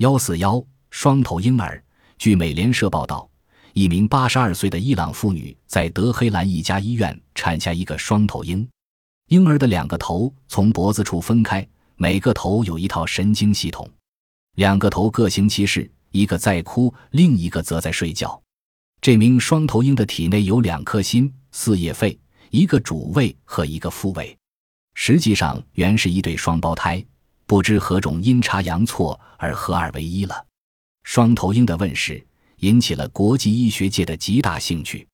幺四幺双头婴儿。据美联社报道，一名八十二岁的伊朗妇女在德黑兰一家医院产下一个双头婴，婴儿的两个头从脖子处分开，每个头有一套神经系统，两个头各行其事，一个在哭，另一个则在睡觉。这名双头婴的体内有两颗心、四叶肺、一个主胃和一个副胃，实际上原是一对双胞胎，不知何种阴差阳错而合二为一了。双头鹰的问世引起了国际医学界的极大兴趣。